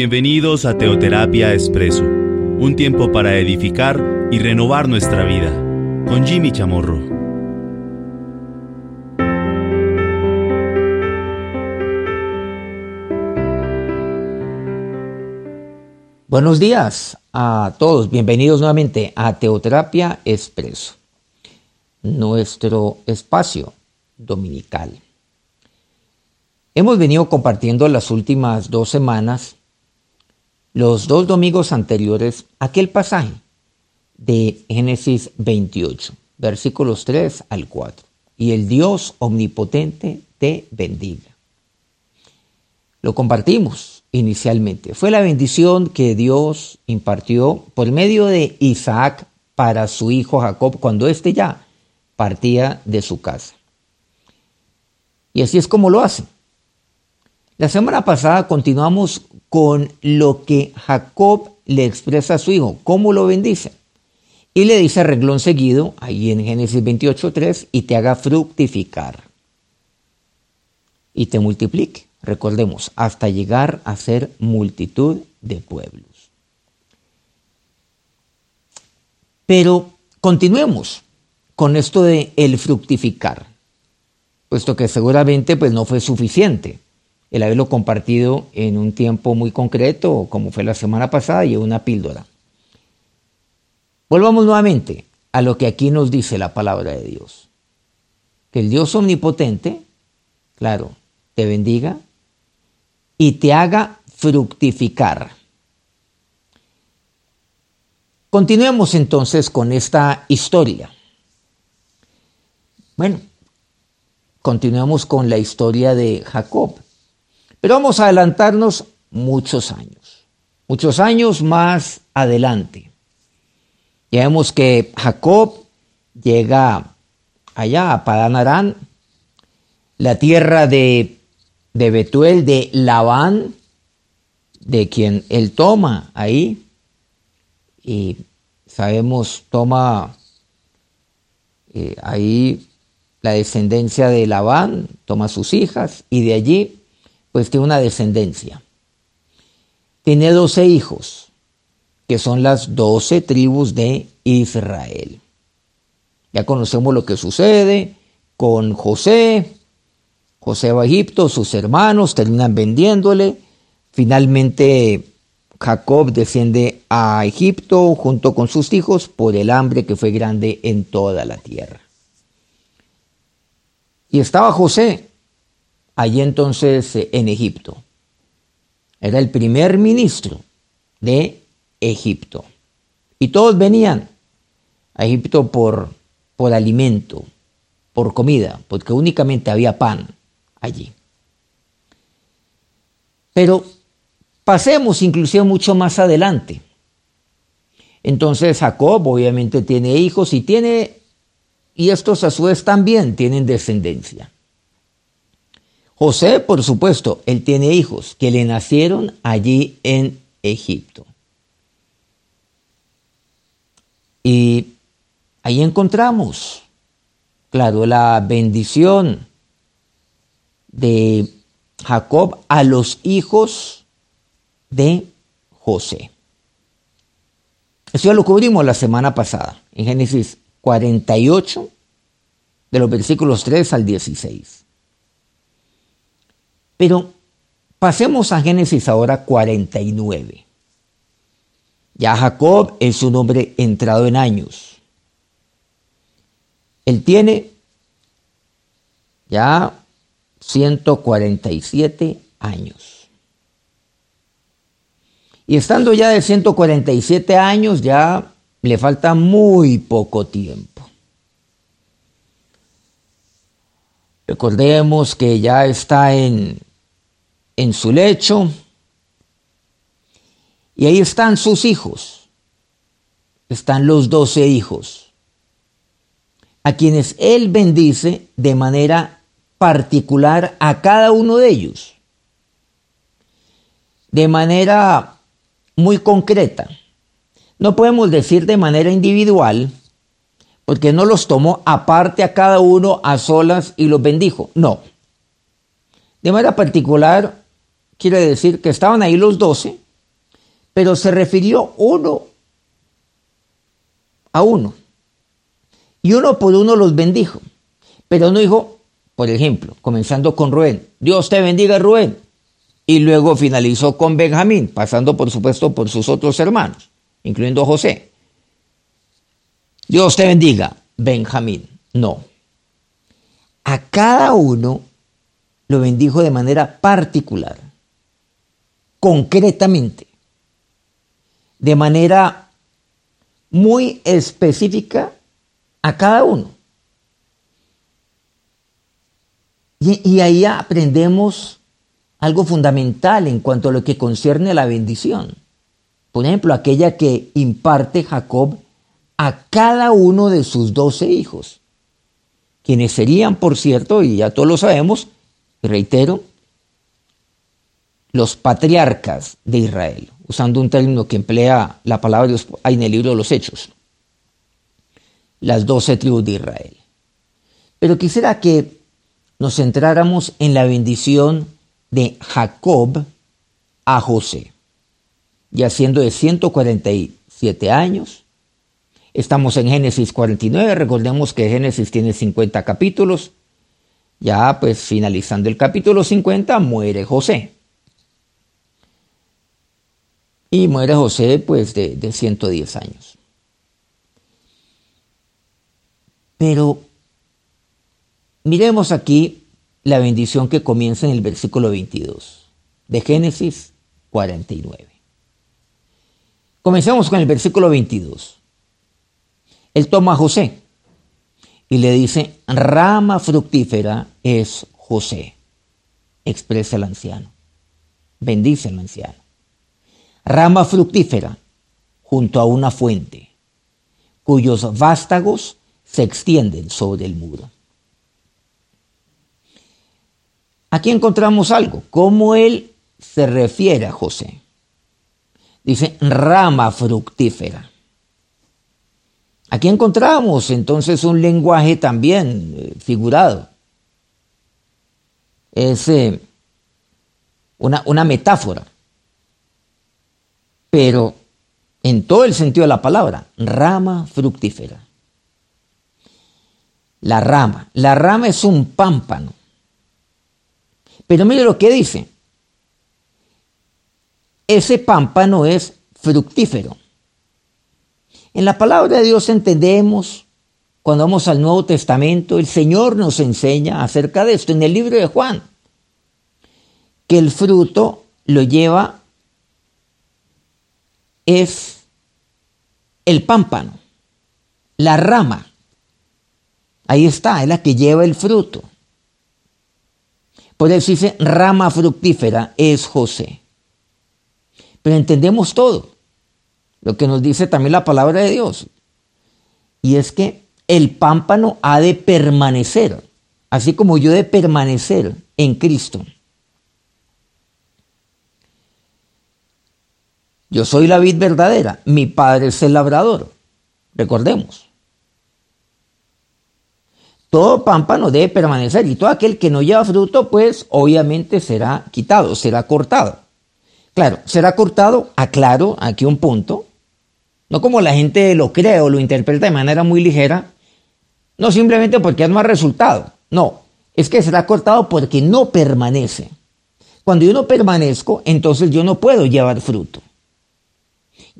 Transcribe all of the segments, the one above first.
Bienvenidos a Teoterapia Expreso, un tiempo para edificar y renovar nuestra vida, con Jimmy Chamorro. Buenos días a todos, bienvenidos nuevamente a Teoterapia Expreso, nuestro espacio dominical. Hemos venido compartiendo las últimas dos semanas los dos domingos anteriores aquel pasaje de Génesis 28, versículos 3 al 4. Y el Dios omnipotente te bendiga. Lo compartimos inicialmente. Fue la bendición que Dios impartió por medio de Isaac para su hijo Jacob cuando éste ya partía de su casa. Y así es como lo hace. La semana pasada continuamos con lo que Jacob le expresa a su hijo, cómo lo bendice. Y le dice reglón seguido, ahí en Génesis 28.3, y te haga fructificar. Y te multiplique, recordemos, hasta llegar a ser multitud de pueblos. Pero continuemos con esto de el fructificar, puesto que seguramente pues no fue suficiente el haberlo compartido en un tiempo muy concreto, como fue la semana pasada, y una píldora. Volvamos nuevamente a lo que aquí nos dice la palabra de Dios. Que el Dios omnipotente, claro, te bendiga y te haga fructificar. Continuemos entonces con esta historia. Bueno, continuemos con la historia de Jacob. Pero vamos a adelantarnos muchos años, muchos años más adelante. Ya vemos que Jacob llega allá a Padán Arán, la tierra de, de Betuel, de Labán, de quien él toma ahí, y sabemos, toma eh, ahí la descendencia de Labán, toma sus hijas, y de allí pues tiene una descendencia. Tiene doce hijos, que son las doce tribus de Israel. Ya conocemos lo que sucede con José. José va a Egipto, sus hermanos terminan vendiéndole. Finalmente Jacob desciende a Egipto junto con sus hijos por el hambre que fue grande en toda la tierra. Y estaba José allí entonces eh, en Egipto. Era el primer ministro de Egipto. Y todos venían a Egipto por, por alimento, por comida, porque únicamente había pan allí. Pero pasemos inclusive mucho más adelante. Entonces Jacob obviamente tiene hijos y tiene, y estos a su vez también tienen descendencia. José, por supuesto, él tiene hijos que le nacieron allí en Egipto. Y ahí encontramos, claro, la bendición de Jacob a los hijos de José. Eso ya lo cubrimos la semana pasada, en Génesis 48, de los versículos 3 al 16. Pero pasemos a Génesis ahora 49. Ya Jacob es un hombre entrado en años. Él tiene ya 147 años. Y estando ya de 147 años, ya le falta muy poco tiempo. Recordemos que ya está en en su lecho. Y ahí están sus hijos. Están los doce hijos, a quienes Él bendice de manera particular a cada uno de ellos. De manera muy concreta. No podemos decir de manera individual, porque no los tomó aparte a cada uno a solas y los bendijo. No. De manera particular, quiere decir que estaban ahí los doce, pero se refirió uno a uno. Y uno por uno los bendijo. Pero no dijo, por ejemplo, comenzando con Rubén, Dios te bendiga Rubén. Y luego finalizó con Benjamín, pasando por supuesto por sus otros hermanos, incluyendo José. Dios te bendiga, Benjamín. No. A cada uno lo bendijo de manera particular, concretamente, de manera muy específica a cada uno. Y, ahí aprendemos algo fundamental en cuanto a lo que concierne a la bendición. Por ejemplo, aquella que imparte Jacob a cada uno de sus doce hijos, quienes serían, por cierto, y ya todos lo sabemos, reitero, los patriarcas de Israel, usando un término que emplea la palabra de Dios en el libro de los Hechos, las doce tribus de Israel. Pero quisiera que nos centráramos en la bendición de Jacob a José. Ya siendo de 147 años, estamos en Génesis 49, recordemos que Génesis tiene 50 capítulos, ya pues finalizando el capítulo 50 muere José. Y muere José pues de, de 110 años. Pero Miremos aquí la bendición que comienza en el versículo 22 de Génesis 49. Comencemos con el versículo 22. Él toma a José y le dice, rama fructífera es José, expresa el anciano, bendice el anciano. Rama fructífera junto a una fuente, cuyos vástagos se extienden sobre el muro. Aquí encontramos algo, cómo él se refiere a José. Dice rama fructífera. Aquí encontramos entonces un lenguaje también eh, figurado. Es eh, una, una metáfora, pero en todo el sentido de la palabra, rama fructífera. La rama. La rama es un pámpano pero mire lo que dice. Ese pámpano es fructífero. En la palabra de Dios entendemos, cuando vamos al Nuevo Testamento, el Señor nos enseña acerca de esto en el libro de Juan, que el fruto lo lleva es el pámpano, la rama. Ahí está, es la que lleva el fruto. Por eso dice, rama fructífera es José. Pero entendemos todo, lo que nos dice también la palabra de Dios. Y es que el pámpano ha de permanecer, así como yo de permanecer en Cristo. Yo soy la vid verdadera, mi padre es el labrador. Recordemos. Todo pámpano debe permanecer y todo aquel que no lleva fruto, pues obviamente será quitado, será cortado. Claro, será cortado, aclaro aquí un punto, no como la gente lo cree o lo interpreta de manera muy ligera, no simplemente porque es más resultado, no, es que será cortado porque no permanece. Cuando yo no permanezco, entonces yo no puedo llevar fruto.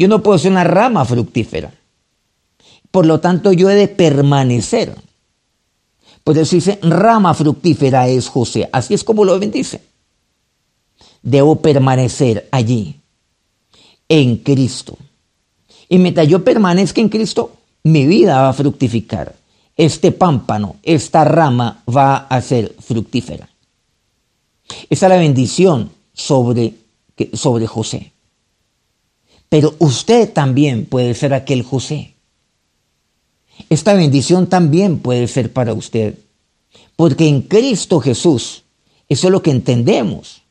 Yo no puedo ser una rama fructífera. Por lo tanto, yo he de permanecer. Por eso dice, rama fructífera es José. Así es como lo bendice. Debo permanecer allí, en Cristo. Y mientras yo permanezca en Cristo, mi vida va a fructificar. Este pámpano, esta rama va a ser fructífera. Esa es la bendición sobre, sobre José. Pero usted también puede ser aquel José esta bendición también puede ser para usted. Porque en Cristo Jesús, eso es lo que entendemos.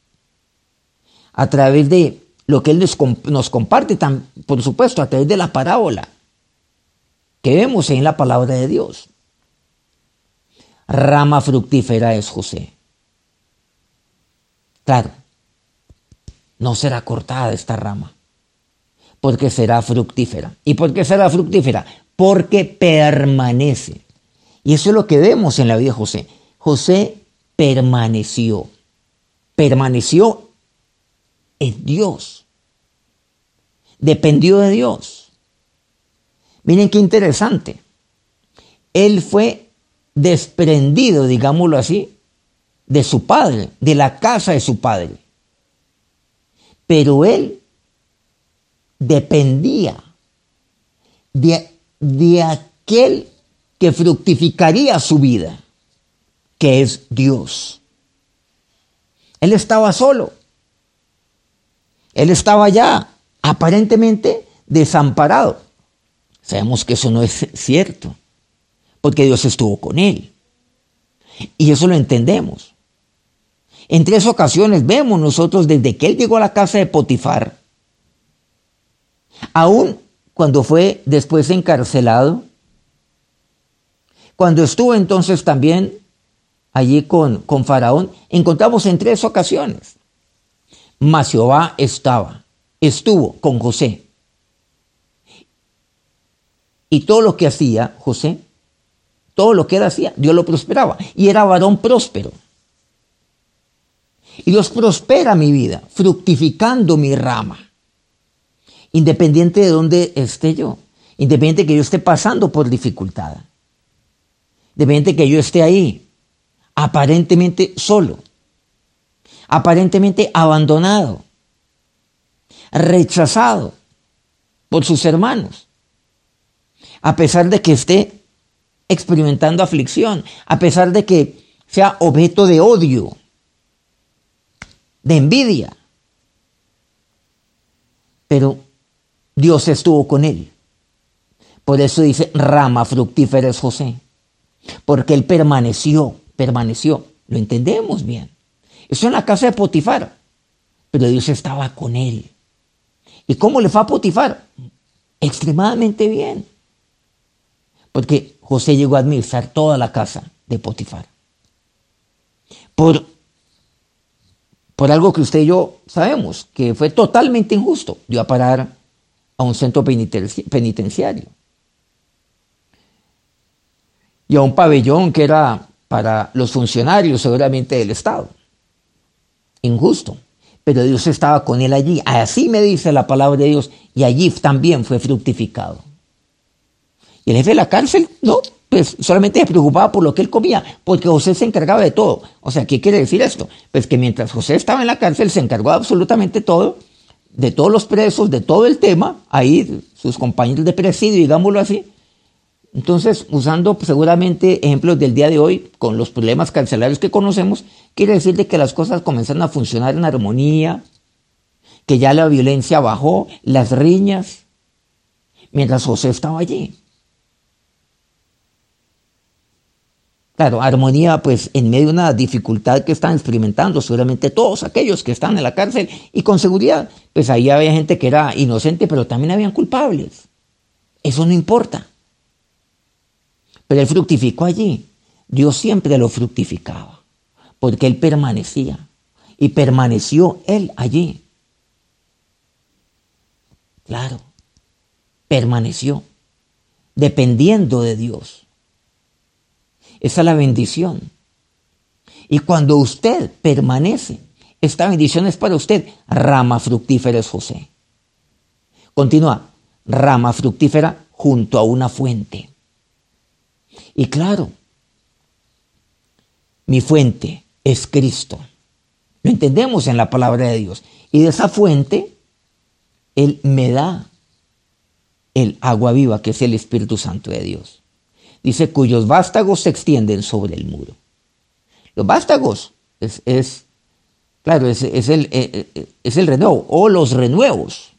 A través de lo que Él nos, comparte, por supuesto, a través de la parábola que vemos en la palabra de Dios. Rama fructífera es José. Claro, no será cortada esta rama. Porque será fructífera. ¿Y por qué será fructífera? Porque permanece. Y eso es lo que vemos en la vida de José. José permaneció. Permaneció en Dios. Dependió de Dios. Miren qué interesante. Él fue desprendido, digámoslo así, de su padre, de la casa de su padre. Pero él dependía de, de aquel que fructificaría su vida, que es Dios. Él estaba solo. Él estaba ya aparentemente desamparado. Sabemos que eso no es cierto, porque Dios estuvo con él. Y eso lo entendemos. En tres ocasiones vemos nosotros desde que él llegó a la casa de Potifar, aún cuando fue después encarcelado, cuando estuvo entonces también allí con, con Faraón, encontramos en tres ocasiones. Mas Jehová estaba, estuvo con José. Y todo lo que hacía José, todo lo que él hacía, Dios lo prosperaba. Y era varón próspero. Y Dios prospera mi vida, fructificando mi rama. Independiente de dónde esté yo. Independiente de que yo esté pasando por dificultad. Independiente de que yo esté ahí, aparentemente solo. Aparentemente abandonado. Rechazado por sus hermanos. A pesar de que esté experimentando aflicción. A pesar de que sea objeto de odio de envidia. Pero Dios estuvo con él. Por eso dice, rama fructífera es José. Porque él permaneció, permaneció. Lo entendemos bien. Eso en la casa de Potifar. Pero Dios estaba con él. ¿Y cómo le fue a Potifar? Extremadamente bien. Porque José llegó a administrar toda la casa de Potifar. Por por algo que usted y yo sabemos, que fue totalmente injusto, dio a parar a un centro penitenciario. Y a un pabellón que era para los funcionarios seguramente del Estado. Injusto. Pero Dios estaba con él allí. Así me dice la palabra de Dios. Y allí también fue fructificado. Y el jefe de la cárcel, no, pues solamente se preocupaba por lo que él comía, porque José se encargaba de todo. O sea, ¿qué quiere decir esto? Pues que mientras José estaba en la cárcel se encargó de absolutamente todo, de todos los presos, de todo el tema, ahí sus compañeros de presidio, digámoslo así. Entonces, usando seguramente ejemplos del día de hoy, con los problemas carcelarios que conocemos, quiere decir de que las cosas comenzaron a funcionar en armonía, que ya la violencia bajó, las riñas, mientras José estaba allí. Claro, armonía pues en medio de una dificultad que están experimentando seguramente todos aquellos que están en la cárcel y con seguridad, pues ahí había gente que era inocente, pero también habían culpables. Eso no importa. Pero él fructificó allí. Dios siempre lo fructificaba, porque él permanecía y permaneció él allí. Claro, permaneció dependiendo de Dios. Esa es la bendición. Y cuando usted permanece, esta bendición es para usted. Rama fructífera es José. Continúa. Rama fructífera junto a una fuente. Y claro, mi fuente es Cristo. Lo entendemos en la palabra de Dios. Y de esa fuente, Él me da el agua viva, que es el Espíritu Santo de Dios. Dice, cuyos vástagos se extienden sobre el muro. Los vástagos es, claro, es, el, eh, eh, es el renuevo, o los renuevos.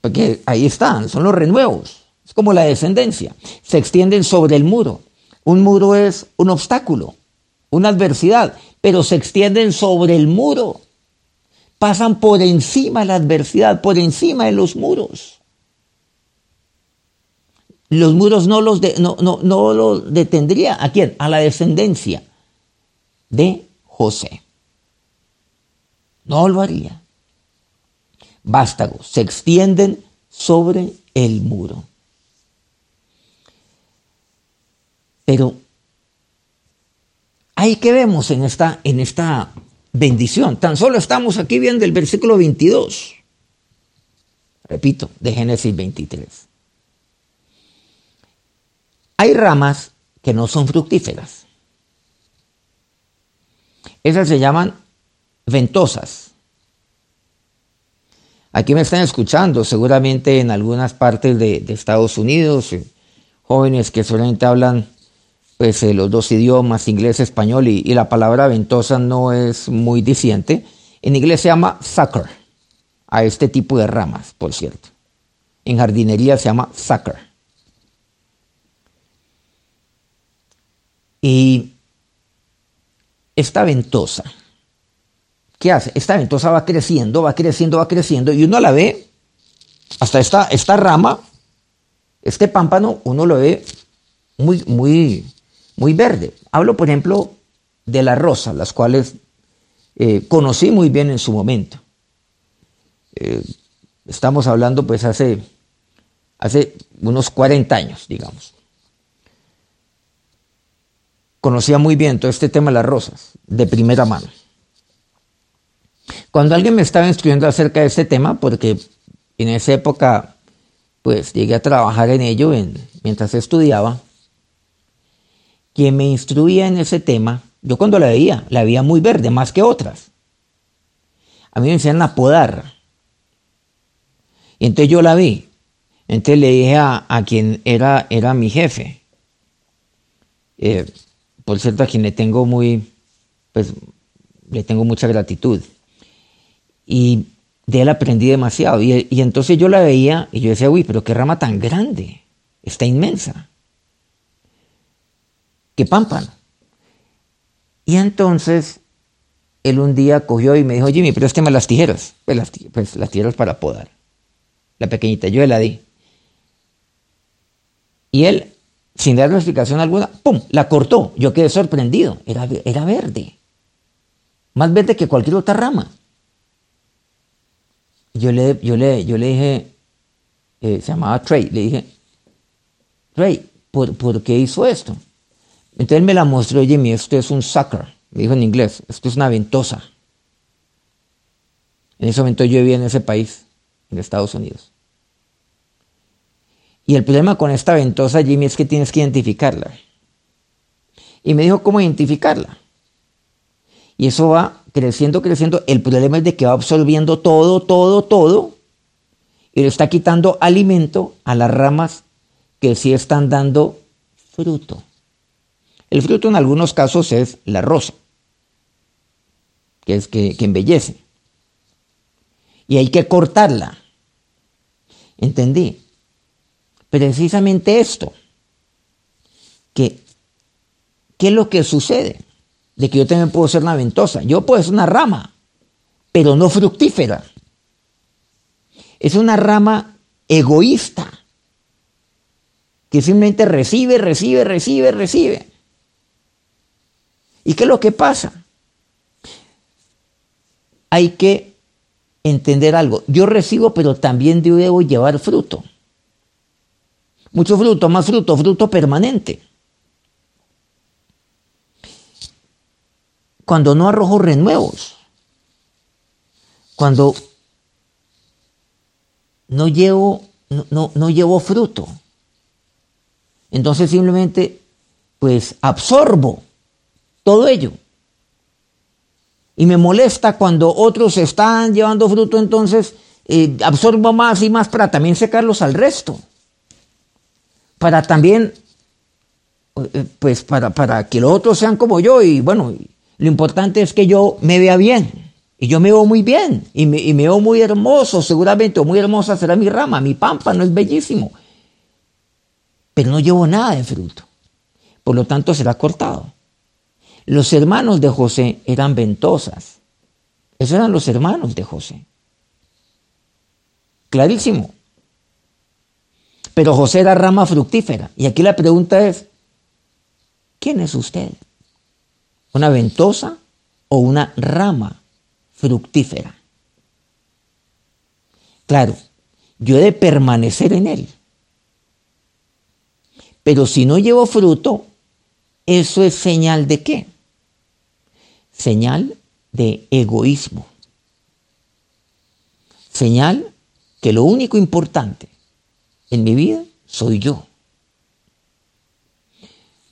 Porque ahí están, son los renuevos. Es como la descendencia. Se extienden sobre el muro. Un muro es un obstáculo, una adversidad, pero se extienden sobre el muro. Pasan por encima de la adversidad, por encima de los muros los muros no los, no, no, no los detendría. ¿A quién? A la descendencia de José. No lo haría. vástagos, se extienden sobre el muro. Pero ahí que vemos en esta, en esta bendición. Tan solo estamos aquí viendo el versículo 22. Repito, de Génesis 23. Hay ramas que no son fructíferas. Esas se llaman ventosas. Aquí me están escuchando, seguramente en algunas partes de, Estados Unidos, eh, jóvenes que solamente hablan pues, eh, los dos idiomas, inglés, español, y, y, la palabra ventosa no es muy diciente. En inglés se llama sucker, a este tipo de ramas, por cierto. En jardinería se llama sucker. Y esta ventosa, ¿qué hace? Esta ventosa va creciendo, va creciendo, va creciendo, y uno la ve, hasta esta, esta rama, este pámpano, uno lo ve muy, muy, muy verde. Hablo, por ejemplo, de las rosas, las cuales eh, conocí muy bien en su momento. Eh, estamos hablando pues hace, hace unos 40 años, digamos conocía muy bien todo este tema de las rosas, de primera mano. Cuando alguien me estaba instruyendo acerca de este tema, porque en esa época, pues llegué a trabajar en ello mientras estudiaba, quien me instruía en ese tema, yo cuando la veía, la veía muy verde, más que otras. A mí me enseñan a podar. Y entonces yo la vi. Entonces le dije a, quien era, era mi jefe, eh, por cierto, a quien le tengo muy, pues, le tengo mucha gratitud. Y de él aprendí demasiado. Y, entonces yo la veía y yo decía, uy, pero qué rama tan grande, está inmensa. Qué pámpano. Y entonces él un día cogió y me dijo, Jimmy, préstame las tijeras. Pues las, pues las tijeras para podar. La pequeñita, yo la di. Y él sin darle explicación alguna, ¡pum!, la cortó. Yo quedé sorprendido. Era, era verde. Más verde que cualquier otra rama. Yo le, yo le, yo le dije, eh, se llamaba Trey, le dije, Trey, ¿por, ¿por, qué hizo esto? Entonces él me la mostró, Jimmy, esto es un sucker, me dijo en inglés, esto es una ventosa. En ese momento yo vivía en ese país, en Estados Unidos. Y el problema con esta ventosa, Jimmy, es que tienes que identificarla. Y me dijo cómo identificarla. Y eso va creciendo, creciendo. El problema es de que va absorbiendo todo, todo, todo. Y le está quitando alimento a las ramas que sí están dando fruto. El fruto en algunos casos es la rosa, que es que, que embellece. Y hay que cortarla. ¿Entendí? Precisamente esto. Que, ¿Qué es lo que sucede? De que yo también puedo ser una ventosa. Yo puedo ser una rama, pero no fructífera. Es una rama egoísta, que simplemente recibe, recibe, recibe, recibe. ¿Y qué es lo que pasa? Hay que entender algo. Yo recibo, pero también debo llevar fruto. Mucho fruto, más fruto, fruto permanente. Cuando no arrojo renuevos, cuando no llevo, no, no llevo fruto, entonces simplemente pues absorbo todo ello. Y me molesta cuando otros están llevando fruto, entonces eh, absorbo más y más para también secarlos al resto para también, eh, pues para, para que los otros sean como yo y bueno, lo importante es que yo me vea bien. Y yo me veo muy bien y me, y me veo muy hermoso, seguramente, o muy hermosa será mi rama, mi pampa no es bellísimo. Pero no llevo nada de fruto. Por lo tanto, será cortado. Los hermanos de José eran ventosas. Esos eran los hermanos de José. Clarísimo. Pero José era rama fructífera. Y aquí la pregunta es, ¿quién es usted? ¿Una ventosa o una rama fructífera? Claro, yo he de permanecer en él. Pero si no llevo fruto, ¿eso es señal de qué? Señal de egoísmo. Señal que lo único importante en mi vida soy yo.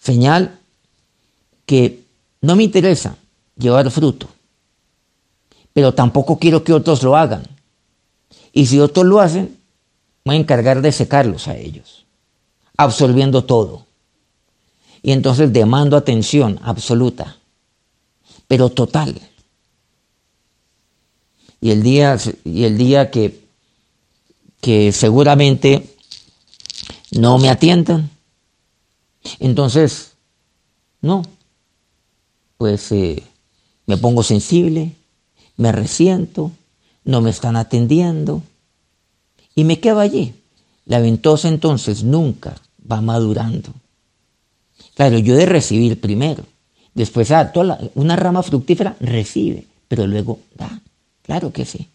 Señal que no me interesa llevar fruto, pero tampoco quiero que otros lo hagan. Y si otros lo hacen, voy a encargar de secarlos a ellos, absorbiendo todo. Y entonces demando atención absoluta, pero total. Y el día, y el día que, que seguramente no me atiendan, entonces, no, pues eh, me pongo sensible, me resiento, no me están atendiendo y me quedo allí. La ventosa entonces nunca va madurando. Claro, yo de recibir primero. Después, ah, toda una rama fructífera recibe, pero luego da. Claro que sí.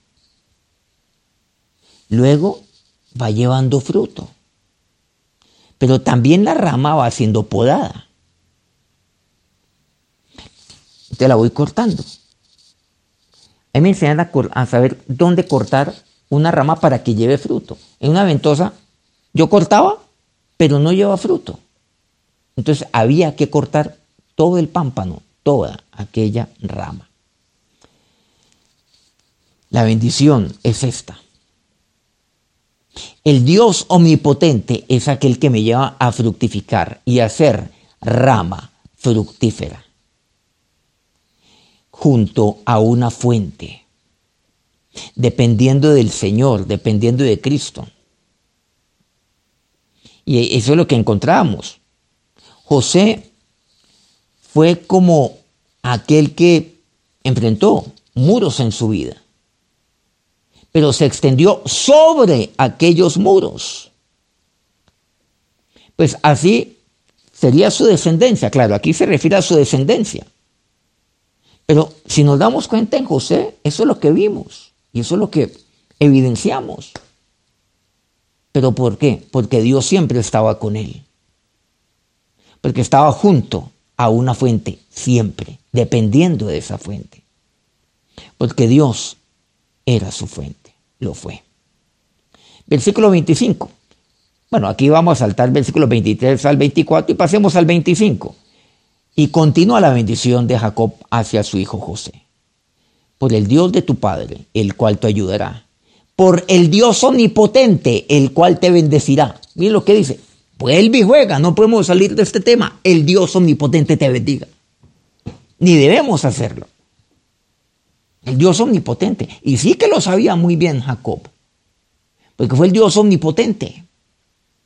Luego va llevando fruto. Pero también la rama va siendo podada. Te la voy cortando. A mí me enseñan a, saber dónde cortar una rama para que lleve fruto. En una ventosa yo cortaba, pero no lleva fruto. Entonces había que cortar todo el pámpano, toda aquella rama. La bendición es esta. El Dios omnipotente es aquel que me lleva a fructificar y a ser rama fructífera junto a una fuente, dependiendo del Señor, dependiendo de Cristo. Y eso es lo que encontramos. José fue como aquel que enfrentó muros en su vida, pero se extendió sobre aquellos muros. Pues así sería su descendencia, claro, aquí se refiere a su descendencia. Pero si nos damos cuenta en José, eso es lo que vimos y eso es lo que evidenciamos. ¿Pero por qué? Porque Dios siempre estaba con él. Porque estaba junto a una fuente, siempre, dependiendo de esa fuente. Porque Dios era su fuente, lo fue. Versículo 25. Bueno, aquí vamos a saltar versículo 23 al 24 y pasemos al 25. Y continúa la bendición de Jacob hacia su hijo José. Por el Dios de tu Padre, el cual te ayudará. Por el Dios omnipotente, el cual te bendecirá. Miren lo que dice. Vuelve y juega, no podemos salir de este tema. El Dios omnipotente te bendiga. Ni debemos hacerlo. El Dios omnipotente. Y sí que lo sabía muy bien Jacob. Porque fue el Dios omnipotente.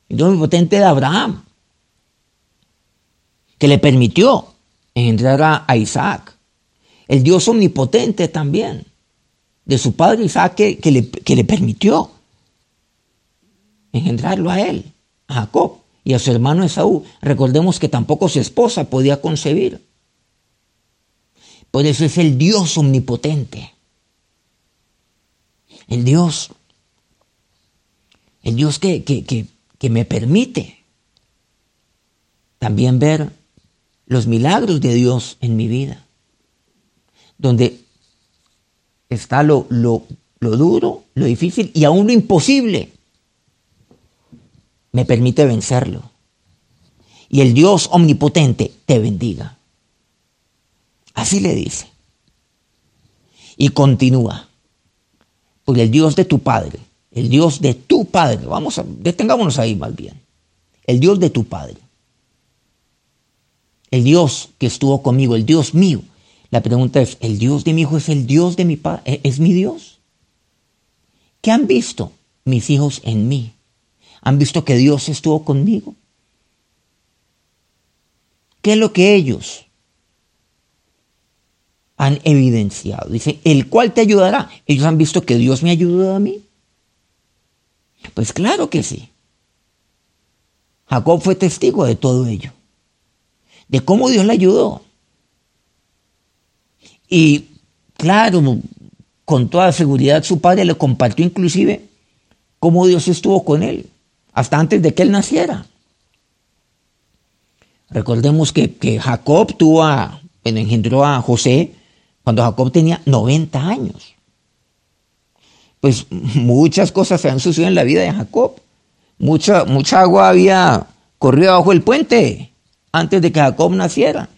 El Dios omnipotente de Abraham que le permitió engendrar a Isaac. El Dios omnipotente también, de su padre Isaac, que, le, que le permitió engendrarlo a él, a Jacob y a su hermano Esaú. Recordemos que tampoco su esposa podía concebir. Por eso es el Dios omnipotente. El Dios, el Dios que, que, que, me permite también ver los milagros de Dios en mi vida, donde está lo, lo, lo duro, lo difícil y aún lo imposible, me permite vencerlo. Y el Dios omnipotente te bendiga. Así le dice. Y continúa. Porque el Dios de tu Padre, el Dios de tu Padre, vamos a, detengámonos ahí más bien. El Dios de tu Padre el Dios que estuvo conmigo, el Dios mío. La pregunta es, ¿el Dios de mi hijo es el Dios de mi padre? ¿E-, ¿Es mi Dios? ¿Qué han visto mis hijos en mí? ¿Han visto que Dios estuvo conmigo? ¿Qué es lo que ellos han evidenciado? Dice, el cual te ayudará. ¿Ellos han visto que Dios me ayudó a mí? Pues claro que sí. Jacob fue testigo de todo ello de cómo Dios le ayudó. Y claro, con toda seguridad su padre le compartió inclusive cómo Dios estuvo con él, hasta antes de que él naciera. Recordemos que, Jacob tuvo a, engendró a José cuando Jacob tenía 90 años. Pues muchas cosas se han sucedido en la vida de Jacob. Mucha, mucha agua había corrido bajo el puente antes de que Jacob naciera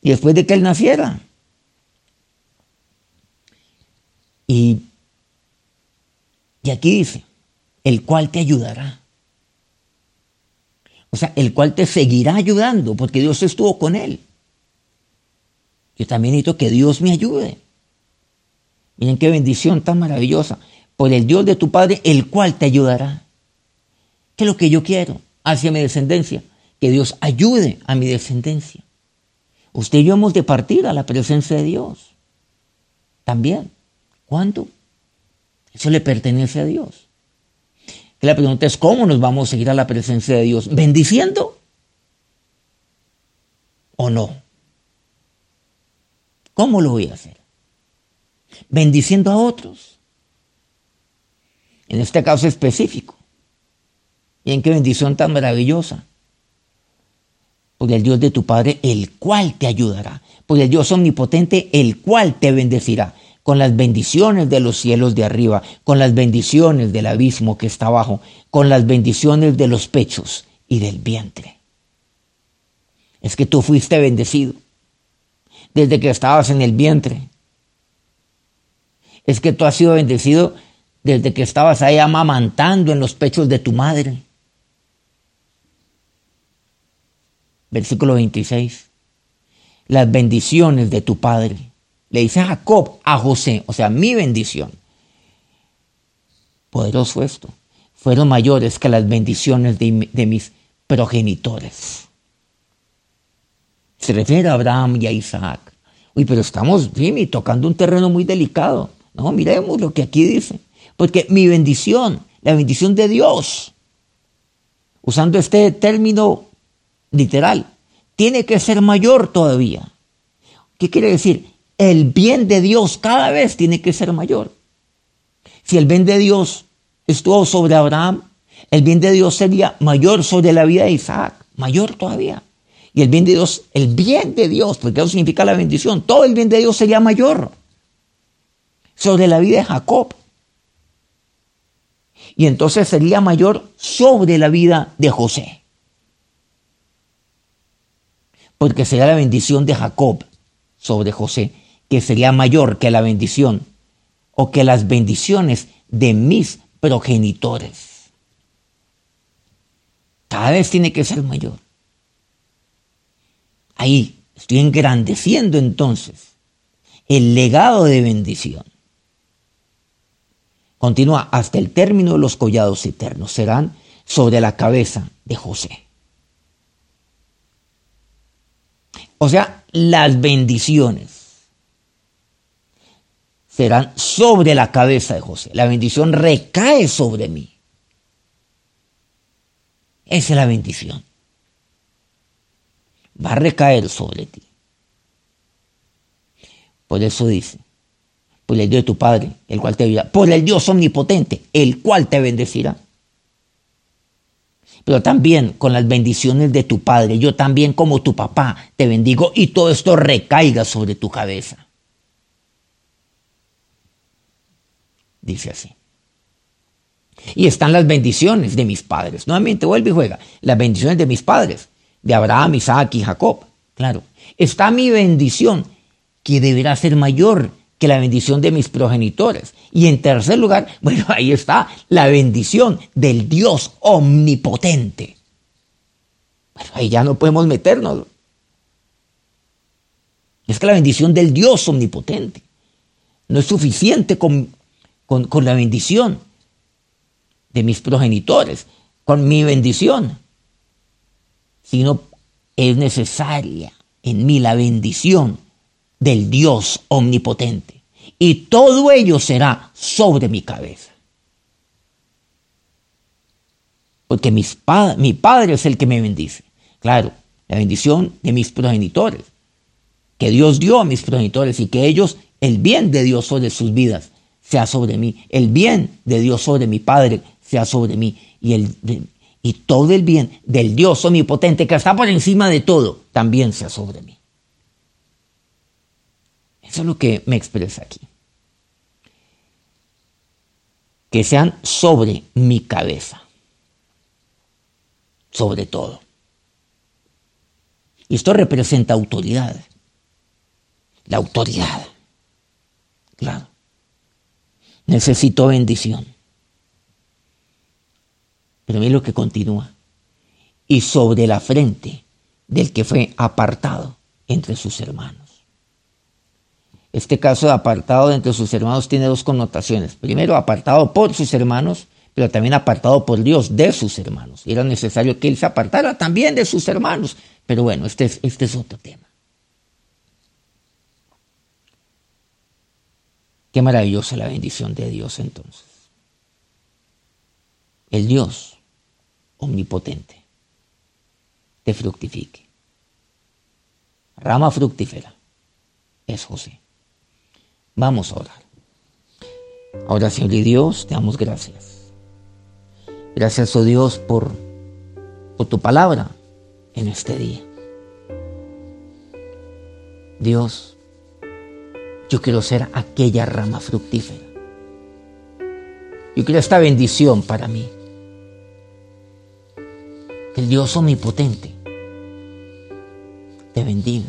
y después de que él naciera. Y, y aquí dice, el cual te ayudará. O sea, el cual te seguirá ayudando porque Dios estuvo con él. Yo también necesito que Dios me ayude. Miren qué bendición tan maravillosa. Por el Dios de tu Padre, el cual te ayudará. ¿Qué es lo que yo quiero hacia mi descendencia? Que Dios ayude a mi descendencia. Usted y yo hemos de partir a la presencia de Dios. También. ¿Cuándo? Eso le pertenece a Dios. Que la pregunta es, ¿cómo nos vamos a ir a la presencia de Dios? ¿Bendiciendo? ¿O no? ¿Cómo lo voy a hacer? Bendiciendo a otros. En este caso específico. Y en qué bendición tan maravillosa. Por el Dios de tu Padre, el cual te ayudará. Por el Dios omnipotente, el cual te bendecirá. Con las bendiciones de los cielos de arriba, con las bendiciones del abismo que está abajo, con las bendiciones de los pechos y del vientre. Es que tú fuiste bendecido desde que estabas en el vientre. Es que tú has sido bendecido desde que estabas ahí amamantando en los pechos de tu madre. versículo 26. Las bendiciones de tu padre. Le dice Jacob a José, o sea, mi bendición. Poderoso esto. Fueron mayores que las bendiciones de, mis progenitores. Se refiere a Abraham y a Isaac. Uy, pero estamos, Jimmy, tocando un terreno muy delicado. No, miremos lo que aquí dice. Porque mi bendición, la bendición de Dios, usando este término literal, tiene que ser mayor todavía. ¿Qué quiere decir? El bien de Dios cada vez tiene que ser mayor. Si el bien de Dios estuvo sobre Abraham, el bien de Dios sería mayor sobre la vida de Isaac, mayor todavía. Y el bien de Dios, el bien de Dios, porque eso significa la bendición, todo el bien de Dios sería mayor sobre la vida de Jacob. Y entonces sería mayor sobre la vida de José porque sería la bendición de Jacob sobre José, que sería mayor que la bendición o que las bendiciones de mis progenitores. Cada vez tiene que ser mayor. Ahí estoy engrandeciendo entonces el legado de bendición. Continúa hasta el término de los collados eternos. Serán sobre la cabeza de José. O sea, las bendiciones serán sobre la cabeza de José. La bendición recae sobre mí. Esa es la bendición. Va a recaer sobre ti. Por eso dice, por el Dios de tu Padre, el cual te ayuda, por el Dios omnipotente, el cual te bendecirá pero también con las bendiciones de tu Padre. Yo también como tu papá te bendigo y todo esto recaiga sobre tu cabeza. Dice así. Y están las bendiciones de mis padres. Nuevamente vuelve y juega. Las bendiciones de mis padres, de Abraham, Isaac y Jacob. Claro. Está mi bendición, que deberá ser mayor que la bendición de mis progenitores. Y en tercer lugar, bueno, ahí está la bendición del Dios omnipotente. Bueno, ahí ya no podemos meternos. Es que la bendición del Dios omnipotente no es suficiente con, con, con la bendición de mis progenitores, con mi bendición, sino es necesaria en mí la bendición del Dios omnipotente. Y todo ello será sobre mi cabeza. Porque mi Padre es el que me bendice. Claro, la bendición de mis progenitores. Que Dios dio a mis progenitores y que ellos, el bien de Dios sobre sus vidas, sea sobre mí. El bien de Dios sobre mi Padre sea sobre mí. Y, el, y todo el bien del Dios omnipotente que está por encima de todo también sea sobre mí. Eso es lo que me expresa aquí. Que sean sobre mi cabeza. Sobre todo. Y esto representa autoridad. La autoridad. Claro. Necesito bendición. Pero mira lo que continúa. Y sobre la frente del que fue apartado entre sus hermanos. Este caso de apartado entre sus hermanos tiene dos connotaciones. Primero, apartado por sus hermanos, pero también apartado por Dios de sus hermanos. Era necesario que él se apartara también de sus hermanos. Pero bueno, este es, este es otro tema. Qué maravillosa la bendición de Dios entonces. El Dios omnipotente te fructifique. Rama fructífera es José. Vamos a orar. Ahora, Señor y Dios, te damos gracias. Gracias, oh Dios, por, por tu palabra en este día. Dios, yo quiero ser aquella rama fructífera. Yo quiero esta bendición para mí. Que el Dios omnipotente te bendiga.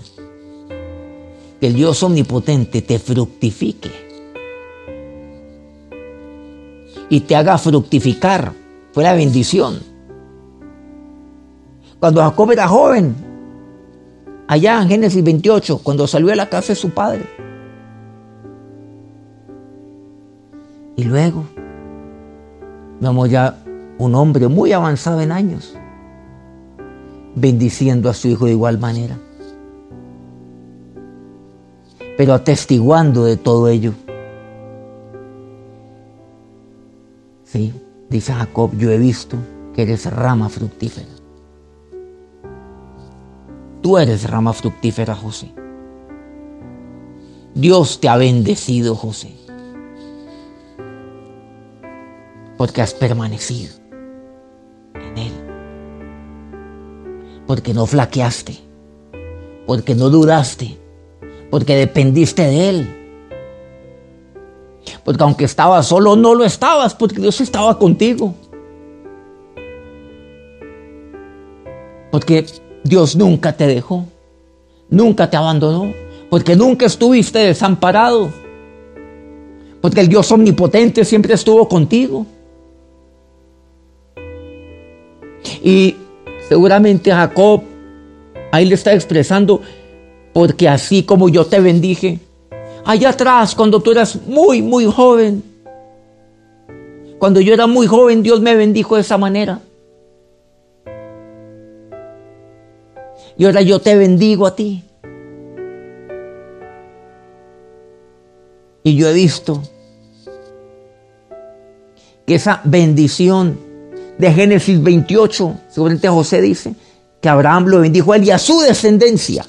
Que el Dios omnipotente te fructifique. Y te haga fructificar. Fue la bendición. Cuando Jacob era joven, allá en Génesis 28, cuando salió a la casa de su padre, Y luego vemos ya un hombre muy avanzado en años, bendiciendo a su hijo de igual manera, pero atestiguando de todo ello. Sí, dice Jacob, yo he visto que eres rama fructífera. Tú eres rama fructífera, José. Dios te ha bendecido, José. porque has permanecido Porque no flaqueaste, porque no dudaste, porque dependiste de Él. Porque aunque estabas solo, no lo estabas, porque Dios estaba contigo. Porque Dios nunca te dejó, nunca te abandonó, porque nunca estuviste desamparado, porque el Dios omnipotente siempre estuvo contigo. Y seguramente Jacob ahí le está expresando, porque así como yo te bendije, allá atrás, cuando tú eras muy, muy joven, cuando yo era muy joven, Dios me bendijo de esa manera. Y ahora yo te bendigo a ti. Y yo he visto que esa bendición de Génesis 28, seguramente José dice que Abraham lo bendijo a él y a su descendencia.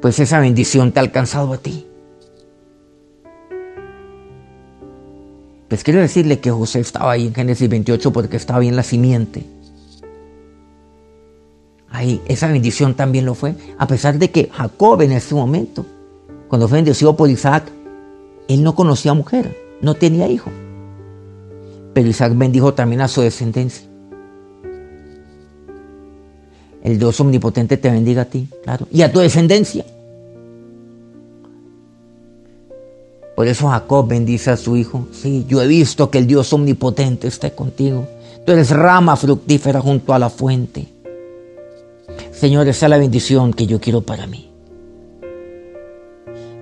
Pues esa bendición te ha alcanzado a ti. Pues quiero decirle que José estaba ahí en Génesis 28 porque estaba bien la simiente. Ahí, esa bendición también lo fue. A pesar de que Jacob en ese momento, cuando fue bendecido por Isaac, él no conocía mujer, no tenía hijo. Pero Isaac bendijo también a su descendencia. El Dios omnipotente te bendiga a ti, claro, y a tu descendencia. Por eso Jacob bendice a su hijo. Sí, yo he visto que el Dios omnipotente está contigo. Tú eres rama fructífera junto a la fuente. Señor, esa es la bendición que yo quiero para mí.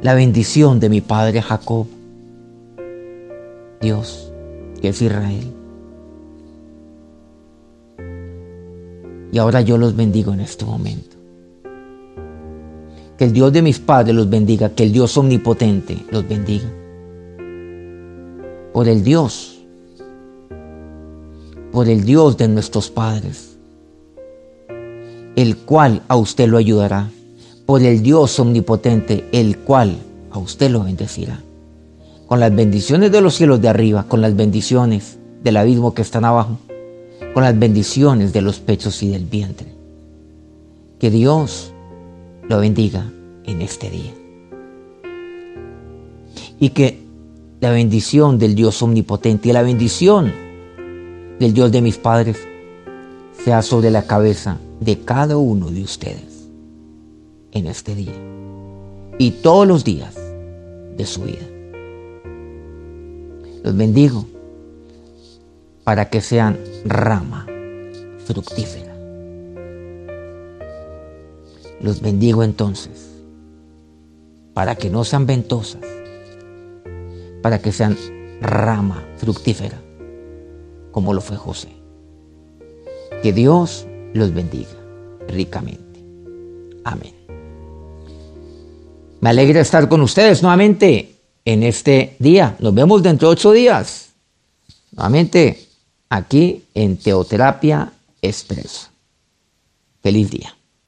La bendición de mi padre Jacob. Dios que es Israel. Y ahora yo los bendigo en este momento. Que el Dios de mis padres los bendiga, que el Dios omnipotente los bendiga. Por el Dios, por el Dios de nuestros padres, el cual a usted lo ayudará, por el Dios omnipotente, el cual a usted lo bendecirá. Con las bendiciones de los cielos de arriba, con las bendiciones del abismo que están abajo, con las bendiciones de los pechos y del vientre. Que Dios lo bendiga en este día. Y que la bendición del Dios omnipotente y la bendición del Dios de mis padres sea sobre la cabeza de cada uno de ustedes en este día y todos los días de su vida. Los bendigo para que sean rama fructífera. Los bendigo entonces para que no sean ventosas, para que sean rama fructífera, como lo fue José. Que Dios los bendiga ricamente. Amén. Me alegra estar con ustedes nuevamente en este día. Nos vemos dentro de ocho días. Nuevamente aquí en Teoterapia Expreso. Feliz día.